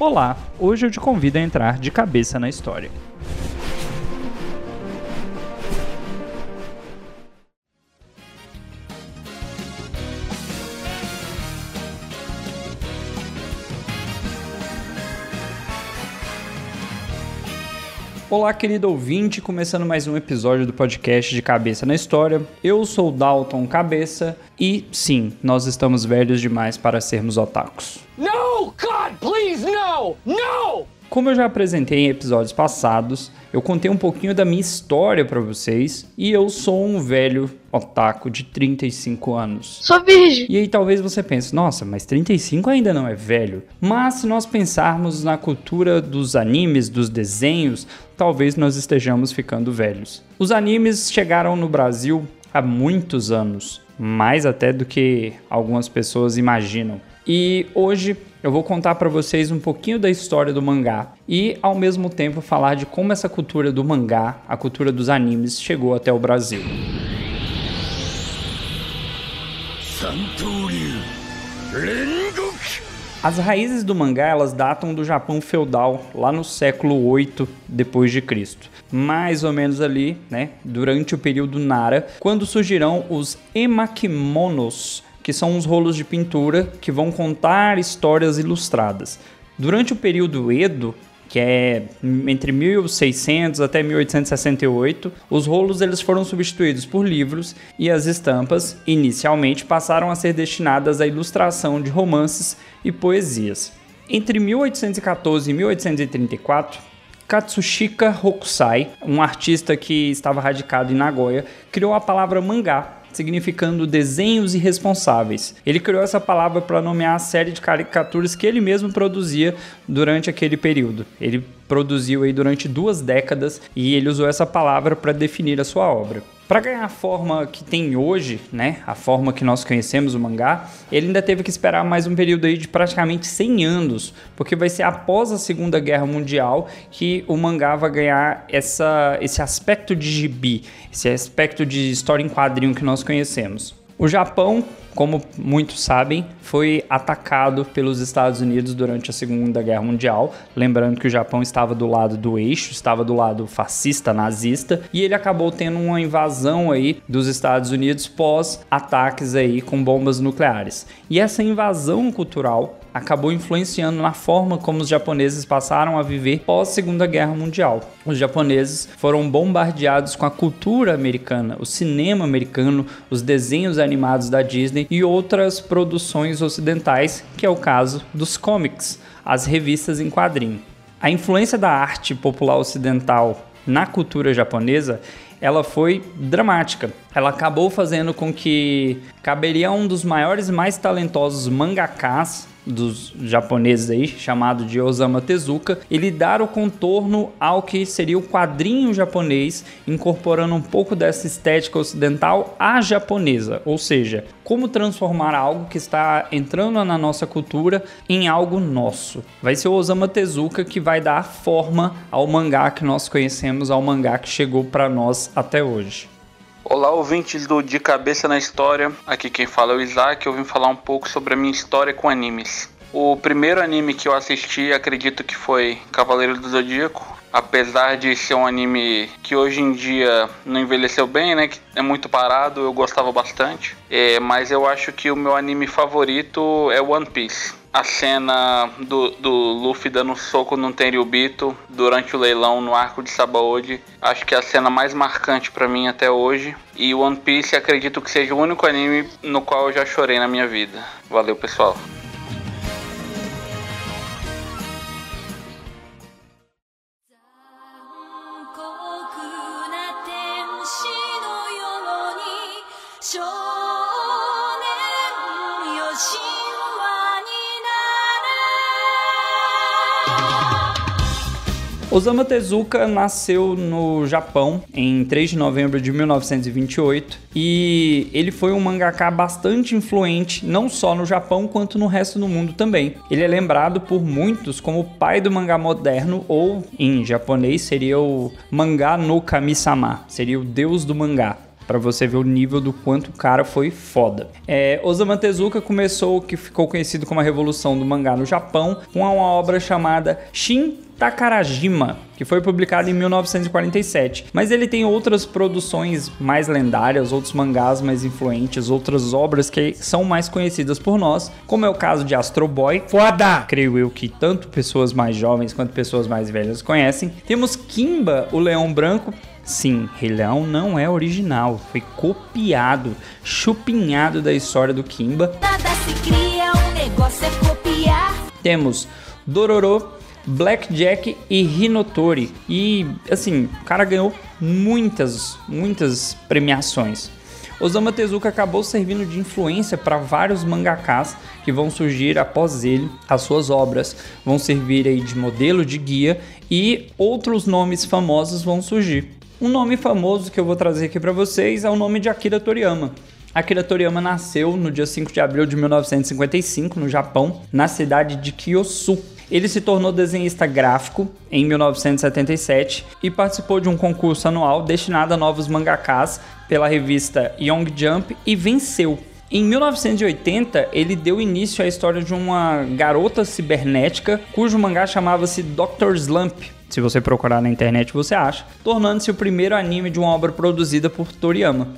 Olá, hoje eu te convido a entrar de cabeça na história. Olá, querido ouvinte, começando mais um episódio do podcast de Cabeça na História. Eu sou Dalton Cabeça e sim, nós estamos velhos demais para sermos otakus. God, please, no! No! Como eu já apresentei em episódios passados, eu contei um pouquinho da minha história para vocês e eu sou um velho otaku de 35 anos. Sou virgem. E aí talvez você pense, nossa, mas 35 ainda não é velho. Mas se nós pensarmos na cultura dos animes, dos desenhos, talvez nós estejamos ficando velhos. Os animes chegaram no Brasil há muitos anos, mais até do que algumas pessoas imaginam. E hoje eu vou contar para vocês um pouquinho da história do mangá e ao mesmo tempo falar de como essa cultura do mangá, a cultura dos animes chegou até o Brasil. As raízes do mangá elas datam do Japão feudal, lá no século 8 depois de Cristo. Mais ou menos ali, né, durante o período Nara, quando surgirão os emakimonos, que são uns rolos de pintura que vão contar histórias ilustradas. Durante o período Edo, que é entre 1600 até 1868, os rolos eles foram substituídos por livros e as estampas inicialmente passaram a ser destinadas à ilustração de romances e poesias. Entre 1814 e 1834, Katsushika Hokusai, um artista que estava radicado em Nagoya, criou a palavra mangá significando desenhos irresponsáveis. Ele criou essa palavra para nomear a série de caricaturas que ele mesmo produzia durante aquele período. Ele produziu aí durante duas décadas e ele usou essa palavra para definir a sua obra. Para ganhar a forma que tem hoje, né, a forma que nós conhecemos o mangá, ele ainda teve que esperar mais um período aí de praticamente 100 anos, porque vai ser após a Segunda Guerra Mundial que o mangá vai ganhar essa, esse aspecto de gibi, esse aspecto de história em quadrinho que nós conhecemos. O Japão como muitos sabem, foi atacado pelos Estados Unidos durante a Segunda Guerra Mundial. Lembrando que o Japão estava do lado do eixo, estava do lado fascista, nazista, e ele acabou tendo uma invasão aí dos Estados Unidos pós ataques aí com bombas nucleares. E essa invasão cultural acabou influenciando na forma como os japoneses passaram a viver pós Segunda Guerra Mundial. Os japoneses foram bombardeados com a cultura americana, o cinema americano, os desenhos animados da Disney e outras produções ocidentais, que é o caso dos comics, as revistas em quadrinho. A influência da arte popular ocidental na cultura japonesa ela foi dramática. Ela acabou fazendo com que caberia um dos maiores e mais talentosos mangakas dos japoneses aí, chamado de Osamu Tezuka, ele dar o contorno ao que seria o quadrinho japonês, incorporando um pouco dessa estética ocidental à japonesa, ou seja, como transformar algo que está entrando na nossa cultura em algo nosso. Vai ser o Osamu Tezuka que vai dar forma ao mangá que nós conhecemos, ao mangá que chegou para nós até hoje. Olá, ouvintes do De Cabeça na História. Aqui quem fala é o Isaac. Eu vim falar um pouco sobre a minha história com animes. O primeiro anime que eu assisti, acredito que foi Cavaleiro do Zodíaco. Apesar de ser um anime que hoje em dia não envelheceu bem, né? Que é muito parado, eu gostava bastante. É, mas eu acho que o meu anime favorito é One Piece a cena do, do Luffy dando um soco no Tenryubito durante o leilão no arco de Sabaody. Acho que é a cena mais marcante para mim até hoje. E One Piece acredito que seja o único anime no qual eu já chorei na minha vida. Valeu, pessoal. Osamu Tezuka nasceu no Japão em 3 de novembro de 1928 e ele foi um mangaka bastante influente não só no Japão quanto no resto do mundo também. Ele é lembrado por muitos como o pai do mangá moderno ou em japonês seria o mangá no kami-sama, seria o deus do mangá. Pra você ver o nível do quanto o cara foi foda. É, Osamu Tezuka começou o que ficou conhecido como a revolução do mangá no Japão com uma obra chamada Shin Takarajima, que foi publicado em 1947. Mas ele tem outras produções mais lendárias, outros mangás mais influentes, outras obras que são mais conhecidas por nós, como é o caso de Astro Boy. Foda! Creio eu que tanto pessoas mais jovens quanto pessoas mais velhas conhecem. Temos Kimba, o Leão Branco, Sim, Rei Leão não é original, foi copiado, chupinhado da história do Kimba. Nada se cria, o negócio é copiar. Temos Dororo, Blackjack e Hinotori. E assim, o cara ganhou muitas, muitas premiações. Osamu Tezuka acabou servindo de influência para vários mangakas que vão surgir após ele. As suas obras vão servir aí de modelo de guia e outros nomes famosos vão surgir. Um nome famoso que eu vou trazer aqui para vocês é o nome de Akira Toriyama. Akira Toriyama nasceu no dia 5 de abril de 1955 no Japão, na cidade de Kyosu. Ele se tornou desenhista gráfico em 1977 e participou de um concurso anual destinado a novos mangakas pela revista Young Jump e venceu. Em 1980, ele deu início à história de uma garota cibernética cujo mangá chamava-se Dr. Slump. Se você procurar na internet, você acha, tornando-se o primeiro anime de uma obra produzida por Toriyama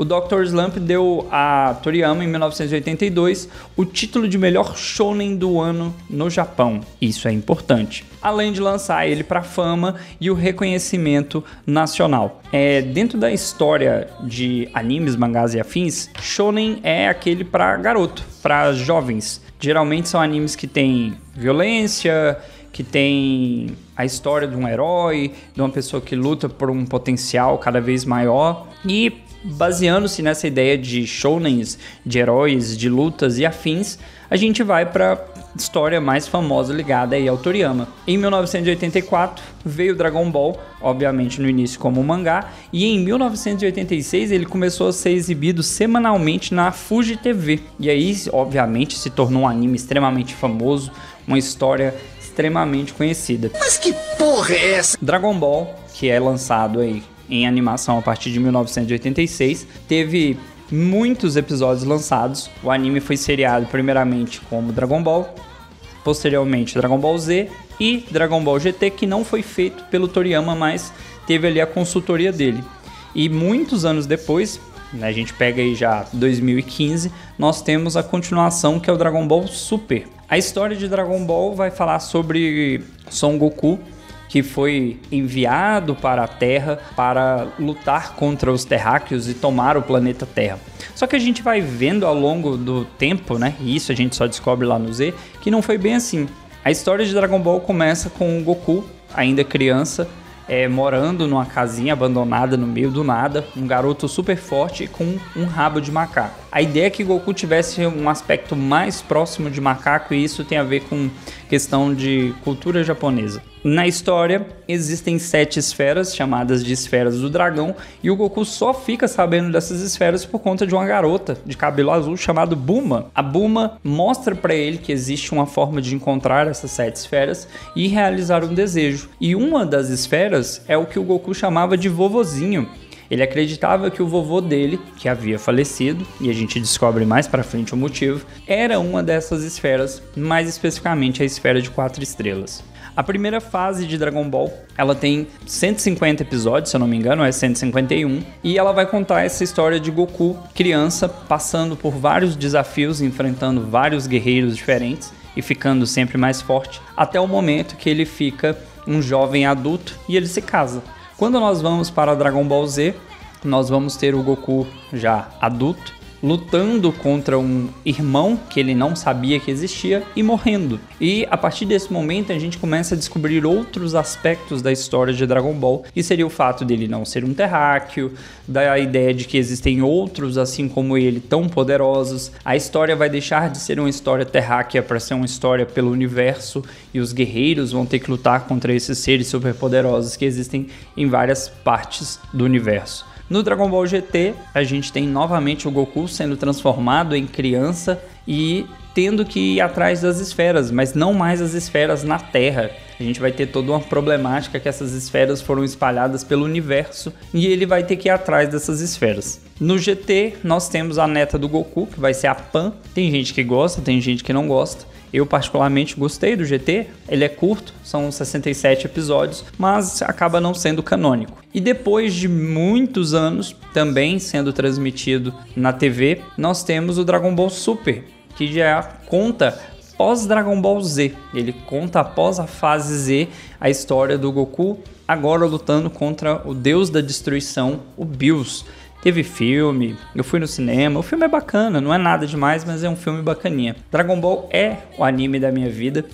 o Dr. Slump deu a Toriyama, em 1982, o título de melhor shonen do ano no Japão. Isso é importante. Além de lançar ele para fama e o reconhecimento nacional. É, dentro da história de animes, mangás e afins, shonen é aquele para garoto, para jovens. Geralmente são animes que têm violência, que tem a história de um herói, de uma pessoa que luta por um potencial cada vez maior. E baseando-se nessa ideia de shounens, de heróis, de lutas e afins, a gente vai para história mais famosa ligada aí ao Toriyama. Em 1984 veio Dragon Ball, obviamente no início como mangá, e em 1986 ele começou a ser exibido semanalmente na Fuji TV. E aí, obviamente, se tornou um anime extremamente famoso, uma história extremamente conhecida. Mas que porra é essa? Dragon Ball, que é lançado aí em animação a partir de 1986. Teve muitos episódios lançados. O anime foi seriado primeiramente como Dragon Ball, posteriormente Dragon Ball Z e Dragon Ball GT, que não foi feito pelo Toriyama, mas teve ali a consultoria dele. E muitos anos depois, né, a gente pega aí já 2015, nós temos a continuação que é o Dragon Ball Super. A história de Dragon Ball vai falar sobre Son Goku, que foi enviado para a Terra para lutar contra os terráqueos e tomar o planeta Terra. Só que a gente vai vendo ao longo do tempo, né? E isso a gente só descobre lá no Z, que não foi bem assim. A história de Dragon Ball começa com o Goku, ainda criança, é, morando numa casinha abandonada no meio do nada, um garoto super forte com um rabo de macaco. A ideia é que Goku tivesse um aspecto mais próximo de macaco e isso tem a ver com questão de cultura japonesa. Na história, existem sete esferas, chamadas de esferas do dragão, e o Goku só fica sabendo dessas esferas por conta de uma garota de cabelo azul chamada Buma. A Buma mostra para ele que existe uma forma de encontrar essas sete esferas e realizar um desejo. E uma das esferas é o que o Goku chamava de vovozinho. Ele acreditava que o vovô dele, que havia falecido, e a gente descobre mais para frente o motivo, era uma dessas esferas, mais especificamente a esfera de quatro estrelas. A primeira fase de Dragon Ball, ela tem 150 episódios, se eu não me engano, é 151, e ela vai contar essa história de Goku, criança, passando por vários desafios, enfrentando vários guerreiros diferentes e ficando sempre mais forte, até o momento que ele fica um jovem adulto e ele se casa. Quando nós vamos para Dragon Ball Z, nós vamos ter o Goku já adulto lutando contra um irmão que ele não sabia que existia e morrendo. E a partir desse momento a gente começa a descobrir outros aspectos da história de Dragon Ball, e seria o fato dele não ser um terráqueo, da ideia de que existem outros assim como ele tão poderosos. A história vai deixar de ser uma história terráquea para ser uma história pelo universo e os guerreiros vão ter que lutar contra esses seres superpoderosos que existem em várias partes do universo. No Dragon Ball GT, a gente tem novamente o Goku sendo transformado em criança e tendo que ir atrás das esferas, mas não mais as esferas na Terra. A gente vai ter toda uma problemática que essas esferas foram espalhadas pelo universo e ele vai ter que ir atrás dessas esferas. No GT, nós temos a neta do Goku, que vai ser a Pan. Tem gente que gosta, tem gente que não gosta. Eu particularmente gostei do GT, ele é curto, são 67 episódios, mas acaba não sendo canônico. E depois de muitos anos também sendo transmitido na TV, nós temos o Dragon Ball Super, que já conta pós Dragon Ball Z. Ele conta após a fase Z a história do Goku agora lutando contra o deus da destruição, o Bills. Teve filme, eu fui no cinema. O filme é bacana, não é nada demais, mas é um filme bacaninha. Dragon Ball é o anime da minha vida.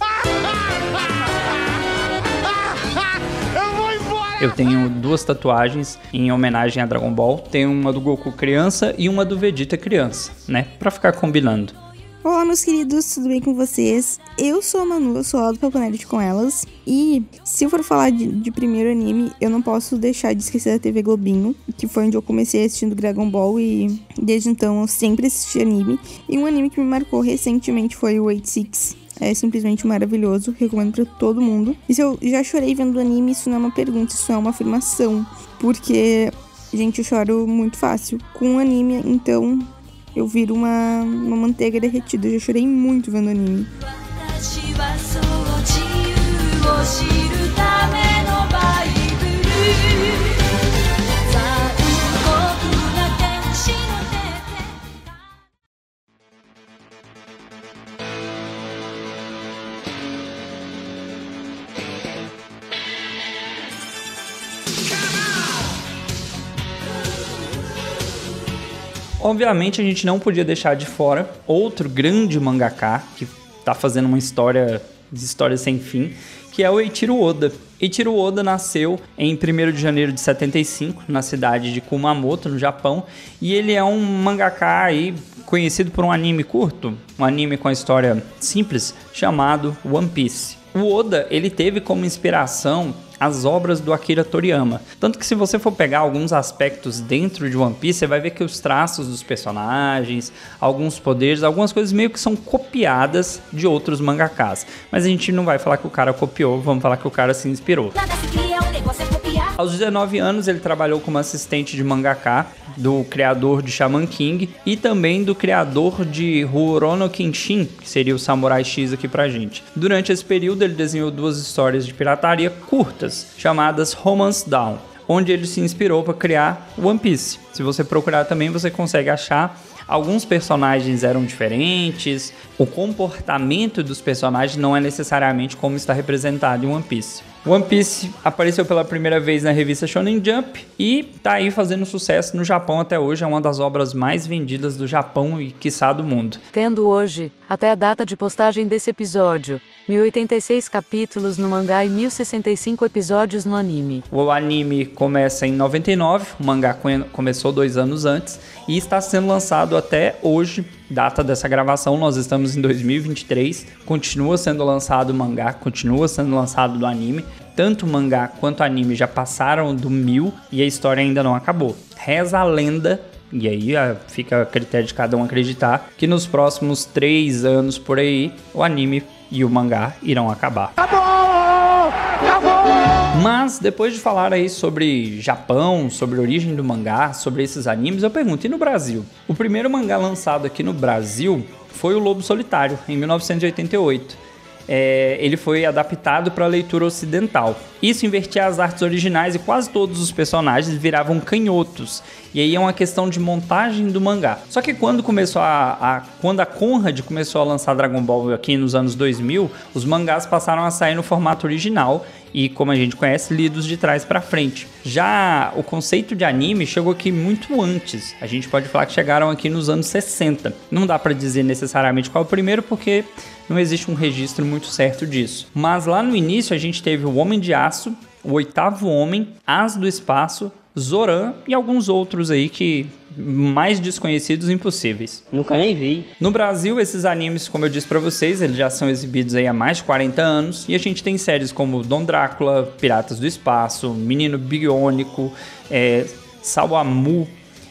Eu tenho duas tatuagens em homenagem a Dragon Ball. Tenho uma do Goku criança e uma do Vegeta criança, né? Pra ficar combinando. Olá, meus queridos, tudo bem com vocês? Eu sou a Manu, eu sou lá do Papo Nerd com elas. E se eu for falar de, de, primeiro anime, eu não posso deixar de esquecer da TV Globinho, que foi onde eu comecei assistindo Dragon Ball e desde então eu sempre assisti anime. E um anime que me marcou recentemente foi o 86. É simplesmente maravilhoso, recomendo para todo mundo. E se eu já chorei vendo anime, isso não é uma pergunta, isso é uma afirmação. Porque, gente, eu choro muito fácil com anime, então eu viro uma, uma manteiga derretida. Eu já chorei muito vendo anime. Obviamente a gente não podia deixar de fora outro grande mangaka que tá fazendo uma história de história sem fim, que é o Eiichiro Oda. Eiichiro Oda nasceu em 1 de janeiro de 75, na cidade de Kumamoto, no Japão, e ele é um mangaka aí conhecido por um anime curto, um anime com a história simples, chamado One Piece. O Oda, ele teve como inspiração as obras do Akira Toriyama. Tanto que se você for pegar alguns aspectos dentro de One Piece, você vai ver que os traços dos personagens, alguns poderes, algumas coisas meio que são copiadas de outros mangakas. Mas a gente não vai falar que o cara copiou, vamos falar que o cara se inspirou. Nada se cria, um negócio é copiar. Aos 19 anos ele trabalhou como assistente de mangaka do criador de Shaman King e também do criador de Rurouni Kenshin, que seria o Samurai X aqui pra gente. Durante esse período ele desenhou duas histórias de pirataria curtas, chamadas Romance Down, onde ele se inspirou para criar One Piece. Se você procurar também, você consegue achar Alguns personagens eram diferentes, o comportamento dos personagens não é necessariamente como está representado em One Piece. One Piece apareceu pela primeira vez na revista Shonen Jump e tá aí fazendo sucesso no Japão até hoje, é uma das obras mais vendidas do Japão e quiçá do mundo. Tendo hoje, até a data de postagem desse episódio, 1086 capítulos no mangá e 1065 episódios no anime. O anime começa em 99, o mangá começou dois anos antes e está sendo lançado até hoje, data dessa gravação, nós estamos em 2023, continua sendo lançado o mangá, continua sendo lançado do anime, tanto o mangá quanto o anime já passaram do mil e a história ainda não acabou. Reza a lenda e aí fica a critério de cada um acreditar que nos próximos três anos por aí o anime e o mangá irão acabar. Acabou! Mas depois de falar aí sobre Japão, sobre a origem do mangá, sobre esses animes, eu pergunto, e no Brasil? O primeiro mangá lançado aqui no Brasil foi o Lobo Solitário, em 1988 é, ele foi adaptado para a leitura ocidental. Isso invertia as artes originais e quase todos os personagens viravam canhotos. E aí é uma questão de montagem do mangá. Só que quando começou a, a, quando a Conrad começou a lançar Dragon Ball aqui nos anos 2000, os mangás passaram a sair no formato original e como a gente conhece, lidos de trás para frente. Já o conceito de anime chegou aqui muito antes. A gente pode falar que chegaram aqui nos anos 60. Não dá para dizer necessariamente qual é o primeiro porque não existe um registro muito certo disso. Mas lá no início a gente teve o Homem de Aço, o Oitavo Homem, As do Espaço, Zoran e alguns outros aí que mais desconhecidos impossíveis. Nunca nem vi. No Brasil, esses animes, como eu disse para vocês, eles já são exibidos aí há mais de 40 anos e a gente tem séries como Dom Drácula, Piratas do Espaço, Menino Biônico, é, Sawamu,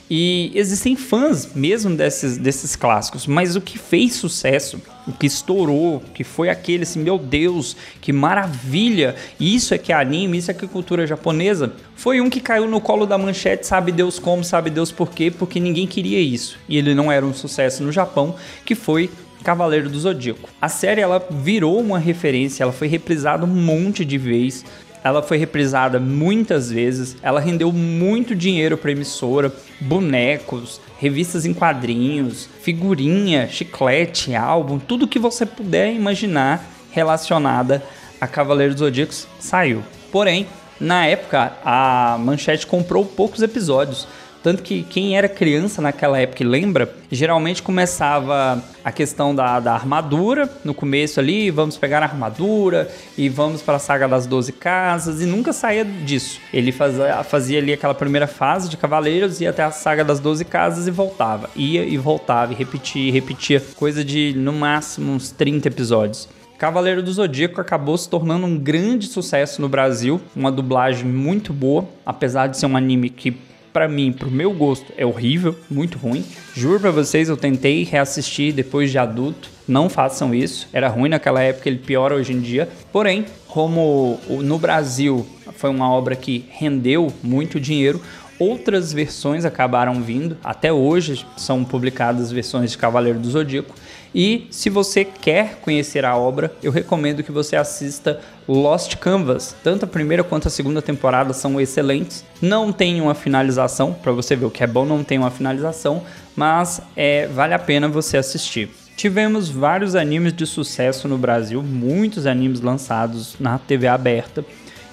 E existem fãs mesmo desses, desses clássicos, mas o que fez sucesso, o que estourou, que foi aquele assim, meu Deus, que maravilha, isso é que é anime, isso é que é cultura japonesa, foi um que caiu no colo da manchete, sabe Deus como, sabe Deus por quê, porque ninguém queria isso. E ele não era um sucesso no Japão, que foi Cavaleiro do Zodíaco. A série ela virou uma referência, ela foi reprisada um monte de vezes ela foi reprisada muitas vezes, ela rendeu muito dinheiro para emissora, bonecos, revistas em quadrinhos, figurinha, chiclete, álbum, tudo que você puder imaginar relacionada a Cavaleiros do Zodíaco saiu. Porém, na época, a Manchete comprou poucos episódios. Tanto que quem era criança naquela época e lembra, geralmente começava a questão da, da armadura no começo ali, vamos pegar a armadura e vamos para a saga das 12 casas e nunca saía disso. Ele fazia, fazia ali aquela primeira fase de cavaleiros, ia até a saga das 12 casas e voltava. Ia e voltava e repetia, repetia, coisa de no máximo uns 30 episódios. Cavaleiro do Zodíaco acabou se tornando um grande sucesso no Brasil, uma dublagem muito boa, apesar de ser um anime que para mim, pro meu gosto, é horrível, muito ruim. Juro pra vocês, eu tentei reassistir depois de adulto. Não façam isso. Era ruim naquela época, ele piora hoje em dia. Porém, como no Brasil foi uma obra que rendeu muito dinheiro, outras versões acabaram vindo. Até hoje são publicadas versões de Cavaleiro do Zodíaco. E se você quer conhecer a obra, eu recomendo que você assista Lost Canvas. Tanto a primeira quanto a segunda temporada são excelentes. Não tem uma finalização, para você ver o que é bom, não tem uma finalização, mas é, vale a pena você assistir. Tivemos vários animes de sucesso no Brasil, muitos animes lançados na TV aberta.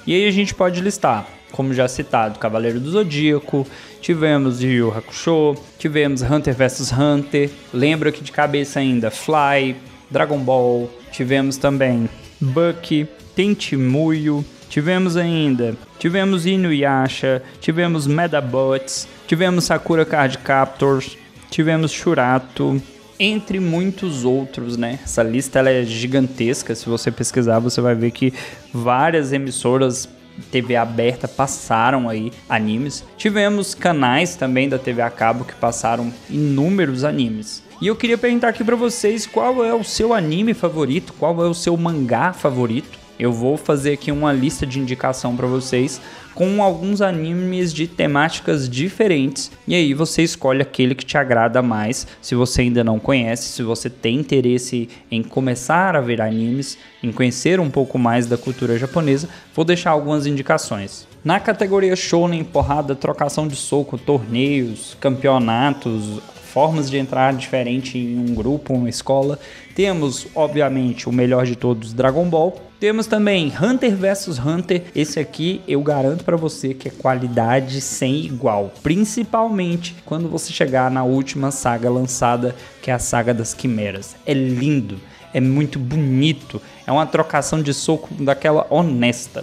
E aí a gente pode listar como já citado, Cavaleiro do Zodíaco, tivemos Yu Hakusho, tivemos Hunter vs Hunter, lembro aqui de cabeça ainda Fly, Dragon Ball, tivemos também Bucky, Tentimuyo, tivemos ainda, tivemos Inuyasha, tivemos Medabots, tivemos Sakura Card Captors, tivemos Shurato, entre muitos outros, né? Essa lista ela é gigantesca, se você pesquisar você vai ver que várias emissoras TV aberta passaram aí animes. Tivemos canais também da TV a cabo que passaram inúmeros animes. E eu queria perguntar aqui para vocês qual é o seu anime favorito, qual é o seu mangá favorito. Eu vou fazer aqui uma lista de indicação para vocês com alguns animes de temáticas diferentes. E aí você escolhe aquele que te agrada mais. Se você ainda não conhece, se você tem interesse em começar a ver animes, em conhecer um pouco mais da cultura japonesa, vou deixar algumas indicações. Na categoria Shonen, porrada, trocação de soco, torneios, campeonatos, formas de entrar diferente em um grupo, uma escola. Temos, obviamente, o melhor de todos, Dragon Ball. Temos também Hunter vs Hunter. Esse aqui eu garanto para você que é qualidade sem igual, principalmente quando você chegar na última saga lançada, que é a saga das quimeras. É lindo, é muito bonito, é uma trocação de soco daquela honesta.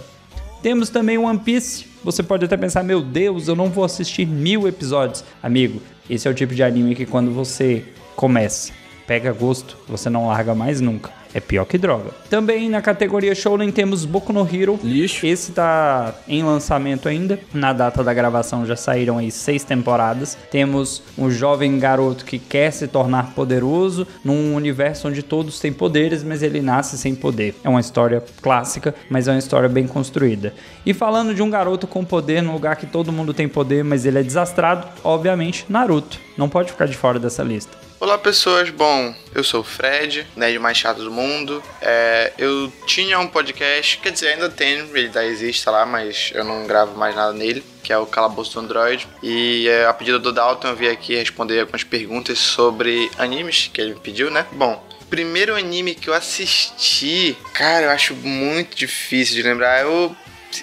Temos também One Piece. Você pode até pensar, meu Deus, eu não vou assistir mil episódios. Amigo, esse é o tipo de anime que quando você começa, pega gosto, você não larga mais nunca. É pior que droga. Também na categoria Shounen temos Boku no Hero. Lixo. Esse tá em lançamento ainda. Na data da gravação já saíram aí seis temporadas. Temos um jovem garoto que quer se tornar poderoso num universo onde todos têm poderes, mas ele nasce sem poder. É uma história clássica, mas é uma história bem construída. E falando de um garoto com poder num lugar que todo mundo tem poder, mas ele é desastrado, obviamente, Naruto. Não pode ficar de fora dessa lista. Olá pessoas, bom, eu sou o Fred, nerd mais chato do mundo. É, eu tinha um podcast, quer dizer, ainda tenho, ele ainda existe lá, mas eu não gravo mais nada nele, que é o Calabouço do Android. E é, a pedido do Dalton eu vim aqui responder algumas perguntas sobre animes que ele me pediu, né? Bom, primeiro anime que eu assisti, cara, eu acho muito difícil de lembrar. Eu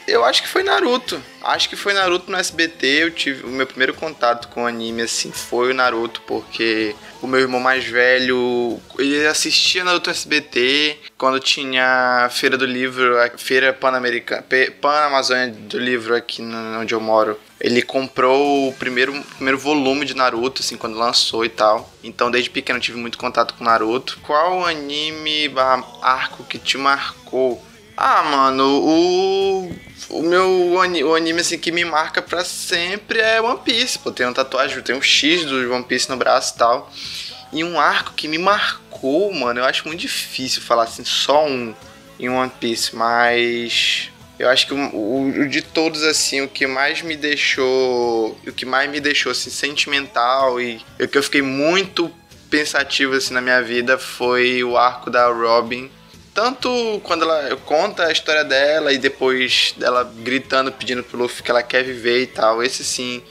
eu acho que foi Naruto. Acho que foi Naruto no SBT. Eu tive o meu primeiro contato com anime assim foi o Naruto, porque o meu irmão mais velho, ele assistia Naruto no SBT quando tinha a feira do livro, a feira pan-americana, pan-amazônia do livro aqui onde eu moro. Ele comprou o primeiro, primeiro volume de Naruto, assim, quando lançou e tal. Então, desde pequeno, eu tive muito contato com Naruto. Qual anime arco que te marcou? Ah, mano, o. O meu o anime assim, que me marca pra sempre é One Piece. Pô, tem uma tatuagem, tem um X do One Piece no braço e tal. E um arco que me marcou, mano, eu acho muito difícil falar assim, só um em One Piece, mas eu acho que o, o, de todos, assim, o que mais me deixou. O que mais me deixou, assim, sentimental e o que eu fiquei muito pensativo, assim, na minha vida foi o arco da Robin. Tanto quando ela conta a história dela e depois dela gritando, pedindo pro Luffy que ela quer viver e tal. Esse, sim,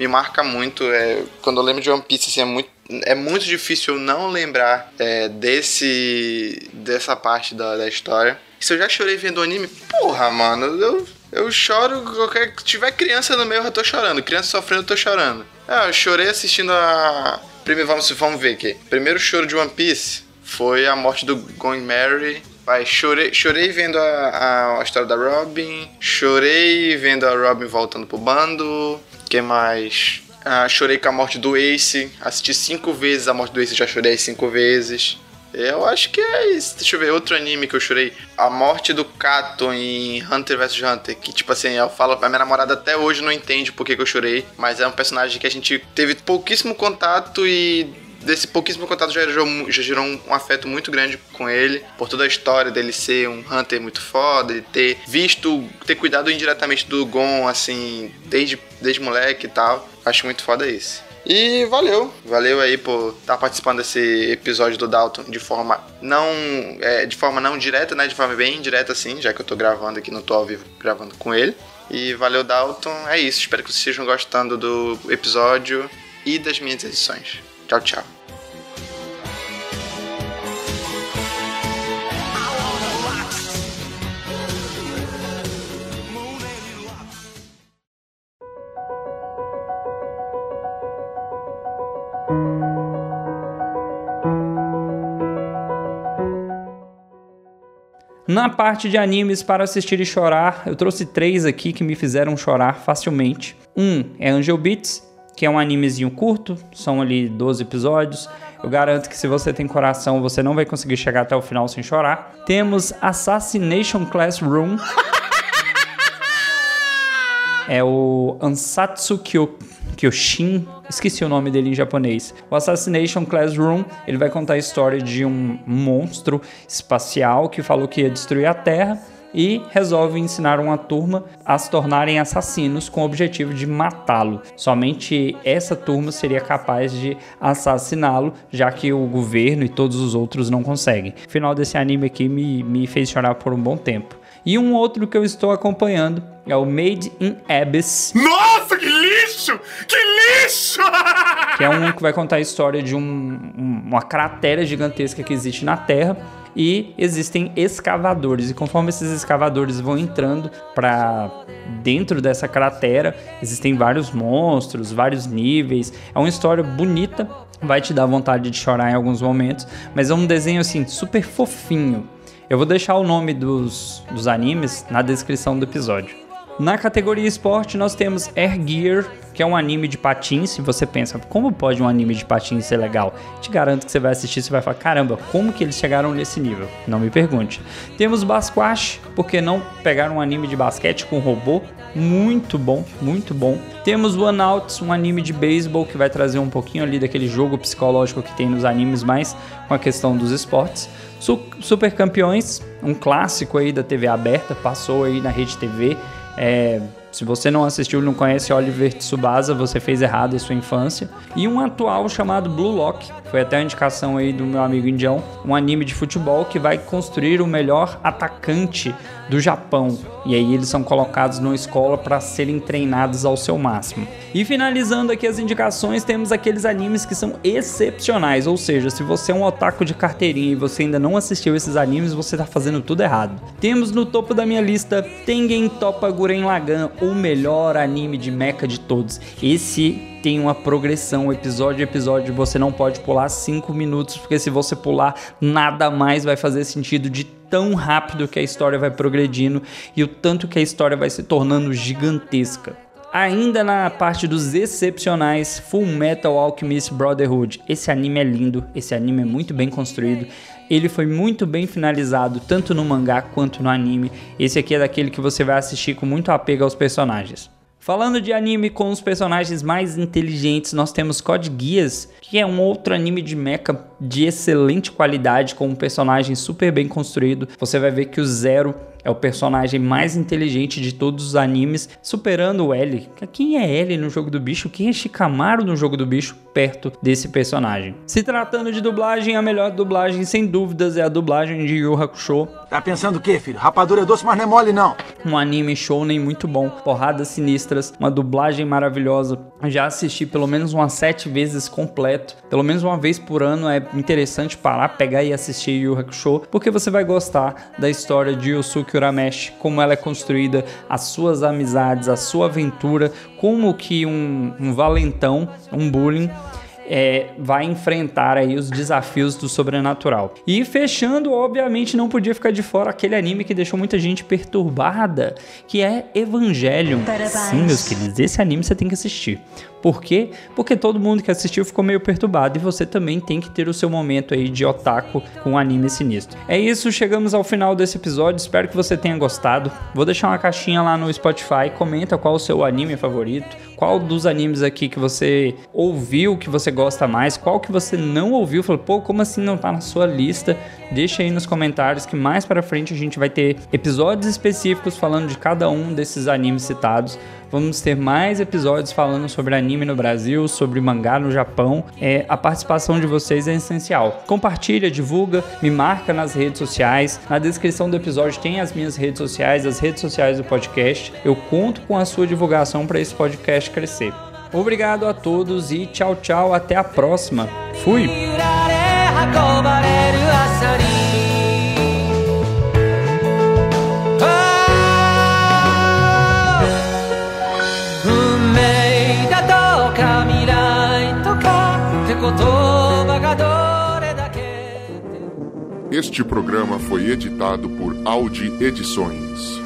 me marca muito. É, quando eu lembro de One Piece, assim, é muito, é muito difícil não lembrar é, desse, dessa parte da, da história. Se eu já chorei vendo o anime, porra, mano, eu, eu choro. Qualquer, se tiver criança no meio, eu tô chorando. Criança sofrendo, eu tô chorando. Ah, eu chorei assistindo a. Primeiro, vamos, vamos ver aqui. Primeiro choro de One Piece foi a morte do Going Mary. Vai, chorei, chorei vendo a, a, história da Robin. Chorei vendo a Robin voltando pro bando. que mais? Ah, chorei com a morte do Ace. Assisti cinco vezes a morte do Ace, já chorei cinco vezes. Eu acho que é isso. Deixa eu ver, outro anime que eu chorei. A morte do Kato em Hunter vs Hunter. Que, tipo assim, eu falo, a minha namorada até hoje não entende por que, que eu chorei. Mas é um personagem que a gente teve pouquíssimo contato e desse pouquíssimo contato já gerou, já gerou um, um, afeto muito grande com ele, por toda a história dele ser um Hunter muito foda, de ter visto, ter cuidado indiretamente do Gon, assim, desde, desde moleque e tal. Acho muito foda isso. E valeu, valeu aí por estar tá participando desse episódio do Dalton de forma não é, de forma não direta, né? De forma bem indireta assim, já que eu tô gravando aqui, não tô ao vivo gravando com ele. E valeu, Dalton. É isso, espero que vocês estejam gostando do episódio e das minhas edições. Tchau, tchau. Na parte de animes para assistir e chorar, eu trouxe três aqui que me fizeram chorar facilmente. Um é Angel Beats, que é um animezinho curto, são ali 12 episódios. Eu garanto que se você tem coração, você não vai conseguir chegar até o final sem chorar. Temos Assassination Classroom. É o Ansatsu Kyo Kyoshin, esqueci o nome dele em japonês. O Assassination Classroom, ele vai contar a história de um monstro espacial que falou que ia destruir a Terra e resolve ensinar uma turma a se tornarem assassinos com o objetivo de matá-lo. Somente essa turma seria capaz de assassiná-lo, já que o governo e todos os outros não conseguem. O final desse anime aqui me, me fez chorar por um bom tempo. E um outro que eu estou acompanhando é o Made in Abyss. Nossa, que lixo! Que lixo! que é um que vai contar a história de um, um, uma cratera gigantesca que existe na Terra e existem escavadores e conforme esses escavadores vão entrando para dentro dessa cratera existem vários monstros, vários níveis. É uma história bonita, vai te dar vontade de chorar em alguns momentos, mas é um desenho assim super fofinho. Eu vou deixar o nome dos, dos animes na descrição do episódio. Na categoria esporte, nós temos Air Gear, que é um anime de patins. Se você pensa, como pode um anime de patins ser legal? Te garanto que você vai assistir e vai falar: caramba, como que eles chegaram nesse nível? Não me pergunte. Temos Basquash, porque não pegar um anime de basquete com robô? Muito bom, muito bom. Temos One Outs, um anime de beisebol que vai trazer um pouquinho ali daquele jogo psicológico que tem nos animes, mais com a questão dos esportes. Super Campeões, um clássico aí da TV aberta, passou aí na Rede TV é, se você não assistiu e não conhece Oliver Tsubasa, você fez errado a sua infância. E um atual chamado Blue Lock, foi até a indicação aí do meu amigo indião, um anime de futebol que vai construir o melhor atacante do Japão. E aí eles são colocados numa escola para serem treinados ao seu máximo. E finalizando aqui as indicações, temos aqueles animes que são excepcionais, ou seja, se você é um otaku de carteirinha e você ainda não assistiu esses animes, você tá fazendo tudo errado. Temos no topo da minha lista Tengen Toppa Guren Lagann, o melhor anime de mecha de todos. Esse tem uma progressão, episódio a episódio, você não pode pular 5 minutos, porque se você pular, nada mais vai fazer sentido de tão rápido que a história vai progredindo e o tanto que a história vai se tornando gigantesca. Ainda na parte dos excepcionais, Full Metal Alchemist Brotherhood. Esse anime é lindo, esse anime é muito bem construído. Ele foi muito bem finalizado, tanto no mangá quanto no anime. Esse aqui é daquele que você vai assistir com muito apego aos personagens. Falando de anime com os personagens mais inteligentes, nós temos Code Geass, que é um outro anime de mecha de excelente qualidade, com um personagem super bem construído. Você vai ver que o Zero é o personagem mais inteligente de todos os animes, superando o L. Quem é L no jogo do bicho? Quem é Shikamaru no jogo do bicho? Perto desse personagem. Se tratando de dublagem, a melhor dublagem, sem dúvidas, é a dublagem de Yu Hakusho. Tá pensando o quê, filho? Rapadura é doce, mas não é mole, não. Um anime shounen muito bom, porradas sinistras, uma dublagem maravilhosa. Já assisti pelo menos umas sete vezes completo. Pelo menos uma vez por ano é interessante parar, pegar e assistir Yu Hakusho, porque você vai gostar da história de Yosuke Urameshi, como ela é construída, as suas amizades, a sua aventura, como que um, um valentão, um bullying, é, vai enfrentar aí os desafios do sobrenatural. E fechando, obviamente, não podia ficar de fora aquele anime que deixou muita gente perturbada, que é Evangelion. Sim, meus queridos, esse anime você tem que assistir. Por quê? Porque todo mundo que assistiu ficou meio perturbado e você também tem que ter o seu momento aí de otaku com um anime sinistro. É isso, chegamos ao final desse episódio, espero que você tenha gostado. Vou deixar uma caixinha lá no Spotify, comenta qual o seu anime favorito, qual dos animes aqui que você ouviu que você gosta mais, qual que você não ouviu, falou, pô, como assim não tá na sua lista? Deixa aí nos comentários que mais para frente a gente vai ter episódios específicos falando de cada um desses animes citados. Vamos ter mais episódios falando sobre anime no Brasil, sobre mangá no Japão. É, a participação de vocês é essencial. Compartilha, divulga, me marca nas redes sociais. Na descrição do episódio tem as minhas redes sociais, as redes sociais do podcast. Eu conto com a sua divulgação para esse podcast crescer. Obrigado a todos e tchau, tchau. Até a próxima. Fui! Este programa foi editado por Audi Edições.